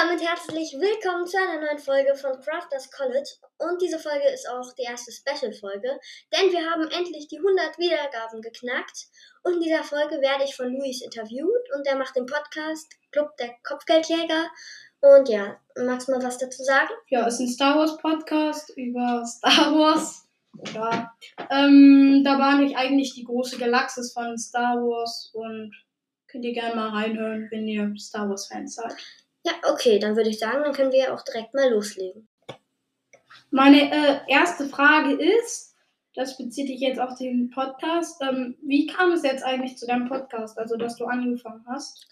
damit herzlich willkommen zu einer neuen Folge von Crafters College. Und diese Folge ist auch die erste Special-Folge, denn wir haben endlich die 100 Wiedergaben geknackt. Und in dieser Folge werde ich von Luis interviewt und der macht den Podcast Club der Kopfgeldjäger. Und ja, magst du mal was dazu sagen? Ja, es ist ein Star Wars Podcast über Star Wars. Ja, ähm, da war ich eigentlich die große Galaxis von Star Wars und könnt ihr gerne mal reinhören, wenn ihr Star Wars Fans seid. Ja, okay, dann würde ich sagen, dann können wir auch direkt mal loslegen. Meine äh, erste Frage ist, das bezieht sich jetzt auf den Podcast, ähm, wie kam es jetzt eigentlich zu deinem Podcast, also dass du angefangen hast?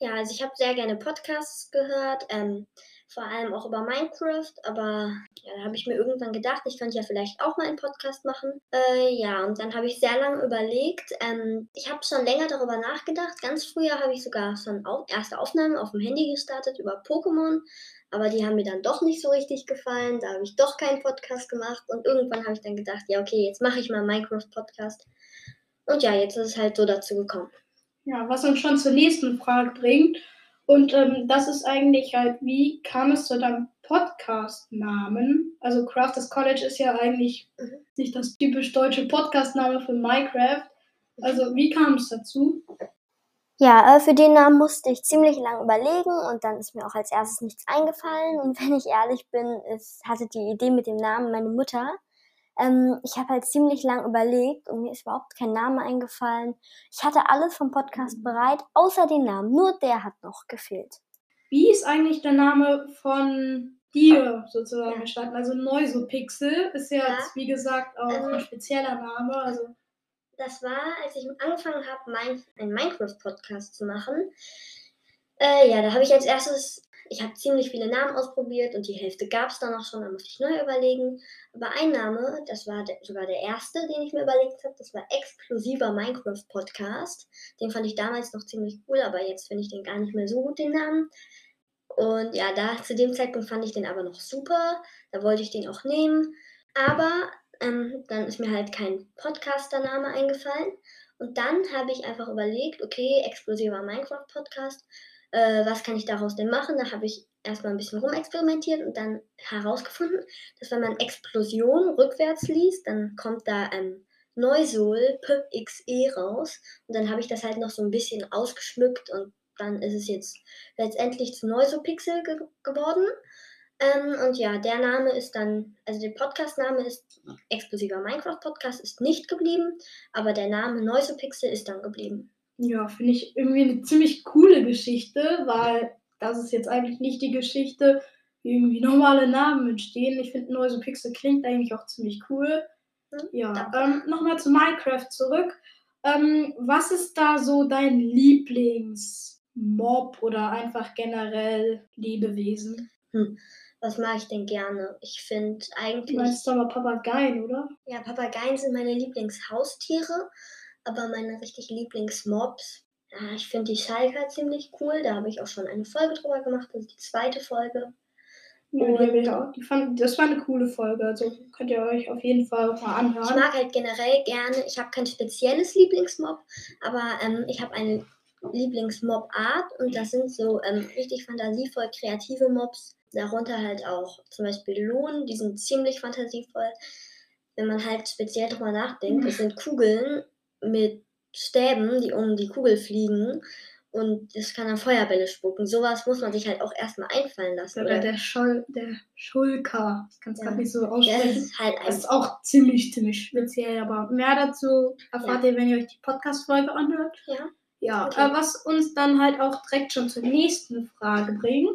Ja, also ich habe sehr gerne Podcasts gehört, ähm, vor allem auch über Minecraft, aber ja, da habe ich mir irgendwann gedacht, ich könnte ja vielleicht auch mal einen Podcast machen. Äh, ja, und dann habe ich sehr lange überlegt. Ähm, ich habe schon länger darüber nachgedacht. Ganz früher habe ich sogar schon auf, erste Aufnahmen auf dem Handy gestartet über Pokémon, aber die haben mir dann doch nicht so richtig gefallen. Da habe ich doch keinen Podcast gemacht und irgendwann habe ich dann gedacht, ja, okay, jetzt mache ich mal einen Minecraft-Podcast. Und ja, jetzt ist es halt so dazu gekommen. Ja, was uns schon zur nächsten Frage bringt. Und ähm, das ist eigentlich halt, wie kam es zu deinem Podcast-Namen? Also Crafters College ist ja eigentlich Mhm. nicht das typisch deutsche Podcast-Name für Minecraft. Also wie kam es dazu? Ja, für den Namen musste ich ziemlich lange überlegen und dann ist mir auch als erstes nichts eingefallen. Und wenn ich ehrlich bin, ist, hatte die Idee mit dem Namen meine Mutter. Ähm, ich habe halt ziemlich lang überlegt und mir ist überhaupt kein Name eingefallen. Ich hatte alles vom Podcast bereit, außer den Namen. Nur der hat noch gefehlt. Wie ist eigentlich der Name von dir sozusagen Ja. entstanden? Also Neusopixel ist ja, Ja. jetzt, wie gesagt, auch Ähm, ein spezieller Name. Also Das war, als ich angefangen habe, mein, einen Minecraft-Podcast zu machen. Äh, ja, da habe ich als erstes, ich habe ziemlich viele Namen ausprobiert und die Hälfte gab es dann auch schon, da musste ich neu überlegen. Aber ein Name, das war der, sogar der erste, den ich mir überlegt habe, das war Exklusiver Minecraft-Podcast. Den fand ich damals noch ziemlich cool, aber jetzt finde ich den gar nicht mehr so gut, den Namen. Und ja, da zu dem Zeitpunkt fand ich den aber noch super. Da wollte ich den auch nehmen. Aber ähm, dann ist mir halt kein Podcaster-Name eingefallen. Und dann habe ich einfach überlegt, okay, exklusiver Minecraft-Podcast, äh, was kann ich daraus denn machen? Da habe ich erstmal ein bisschen rumexperimentiert und dann herausgefunden, dass wenn man Explosion rückwärts liest, dann kommt da ähm, Neusol PXE raus. Und dann habe ich das halt noch so ein bisschen ausgeschmückt und dann ist es jetzt letztendlich zu Neusopixel ge geworden. Ähm, und ja, der Name ist dann, also der Podcast-Name ist exklusiver Minecraft-Podcast, ist nicht geblieben, aber der Name Neusopixel ist dann geblieben. Ja, finde ich irgendwie eine ziemlich coole Geschichte, weil das ist jetzt eigentlich nicht die Geschichte, wie irgendwie normale Namen entstehen. Ich finde Neusopixel klingt eigentlich auch ziemlich cool. Hm, Ja, ähm, nochmal zu Minecraft zurück. Ähm, was ist da so dein Lieblingsmob oder einfach generell Lebewesen? Was mag ich denn gerne? Ich finde Du eigentlich, meinst aber Papageien, oder? ja, Papageien sind meine Lieblingshaustiere, aber meine richtig Lieblingsmobs. Ja, ich finde die Schalker ziemlich cool. Da habe ich auch schon eine Folge drüber gemacht, das ist die zweite Folge. Ja, die hab ich auch. Die fand, das war eine coole Folge, also könnt ihr euch auf jeden Fall mal Ich anhören. mag halt generell gerne, ich habe kein spezielles Lieblingsmob, aber ähm, ich habe eine Lieblingsmob-Art und das sind so ähm, richtig fantasievoll kreative Mobs. Darunter halt auch zum Beispiel Lohn, die sind ziemlich fantasievoll. Wenn man halt speziell drüber nachdenkt, es sind Kugeln mit Stäben, die um die Kugel fliegen und das kann dann Feuerbälle spucken. Sowas muss man sich halt auch erstmal einfallen lassen. Oder der, Schol der Schulker. Ich kann es Ja. gerade nicht so das aussprechen. ist halt Das ist auch ziemlich, ziemlich speziell, aber mehr dazu erfahrt ihr, wenn ihr euch die Podcast-Folge anhört. Ja. Ja, Okay. äh, was uns dann halt auch direkt schon zur nächsten Frage bringt.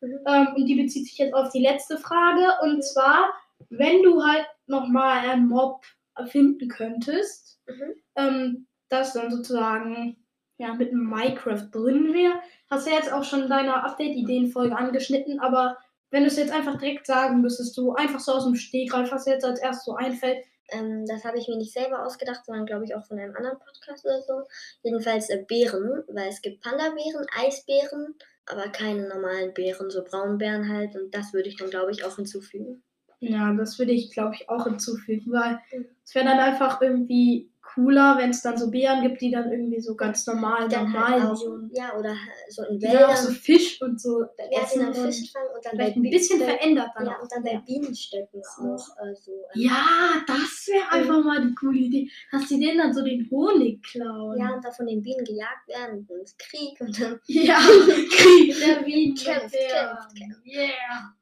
Mhm. Ähm, und die bezieht sich jetzt auf die letzte Frage. Und zwar, wenn du halt nochmal einen Mob erfinden könntest, Mhm. Ähm, das dann sozusagen ja, mit Minecraft drin wäre. Hast du jetzt auch schon deine Update-Ideen-Folge angeschnitten, aber wenn du es jetzt einfach direkt sagen müsstest, du einfach so aus dem Stegreif, was dir jetzt als erstes so einfällt, Ähm, das habe ich mir nicht selber ausgedacht, sondern glaube ich auch von einem anderen Podcast oder so. Jedenfalls äh, Beeren, weil es gibt Panda-Bären, Eisbären, aber keine normalen Beeren, so Braunbären halt. Und das würde ich dann, glaube ich, auch hinzufügen. Ja, das würde ich, glaube ich, auch hinzufügen, weil Mhm. es wäre dann einfach irgendwie cooler, wenn es dann so Bären gibt, die dann irgendwie so ganz normal, Dann normal halt auch, ja, oder so in Die dann auch so Wäldern. Fisch und so Ja, die essen dann und Fisch fangen und dann vielleicht ein Bi- bisschen bei- verändert dann Ja, auch. und dann bei Bienenstöcken So. auch äh, so. ähm, Ja, das wäre einfach mal die coole Idee, dass die denen dann so den Honig klauen. Ja, und da von den Bienen gejagt werden und Krieg und dann. Ja, Krieg der Wien. Kämpft, kämpft, kämpft. Yeah.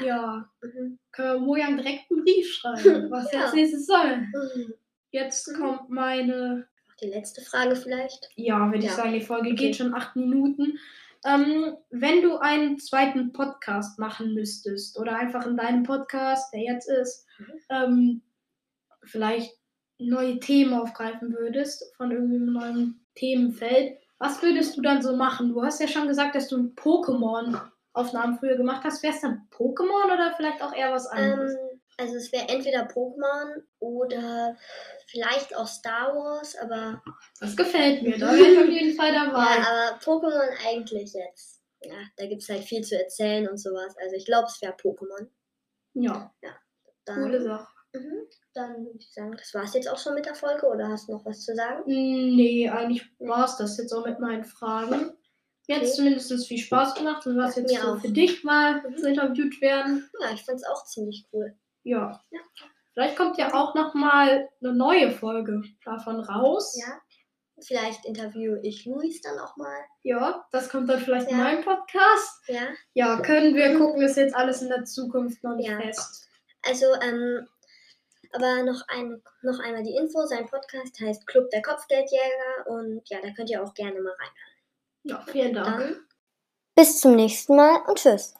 Ja, Mhm. können wir Mojang direkt einen Brief schreiben, was Ja. als nächstes soll. Mhm. Jetzt Mhm. kommt meine, Die letzte Frage vielleicht. ja, würde ich Ja. sagen, die Folge Okay. geht schon acht Minuten. Ähm, wenn du einen zweiten Podcast machen müsstest oder einfach in deinem Podcast, der jetzt ist, Mhm. ähm, vielleicht neue Themen aufgreifen würdest von irgendeinem neuen Themenfeld, was würdest du dann so machen? Du hast ja schon gesagt, dass du Pokémon-Aufnahmen früher gemacht hast. Wäre es dann Pokémon oder vielleicht auch eher was anderes? Ähm, also es wäre entweder Pokémon oder vielleicht auch Star Wars, aber das gefällt mir, da wäre ich auf jeden Fall dabei. ja, aber Pokémon eigentlich jetzt. Ja, da gibt es halt viel zu erzählen und sowas. Also ich glaube, es wäre Pokémon. Ja, Dann, coole Sache. Mhm, dann würde ich sagen, das war es jetzt auch schon mit der Folge oder hast du noch was zu sagen? Nee, eigentlich war es das jetzt auch mit meinen Fragen. Jetzt Okay. zumindest viel Spaß gemacht und was Ja, jetzt mir so auch. für dich mal Mhm. interviewt werden. Ja, ich fand es auch ziemlich cool. Ja. Ja. Vielleicht kommt ja auch noch mal eine neue Folge davon raus. Ja. Vielleicht interviewe ich Luis dann auch mal. Ja, das kommt dann vielleicht in Ja. meinem Podcast. Ja. Ja, können wir gucken, ist jetzt alles in der Zukunft noch nicht Ja. fest. Also, ähm, aber noch, ein, noch einmal die Info. Sein Podcast heißt Club der Kopfgeldjäger und ja, da könnt ihr auch gerne mal rein. Ja, vielen Dank. Dann bis zum nächsten Mal und tschüss.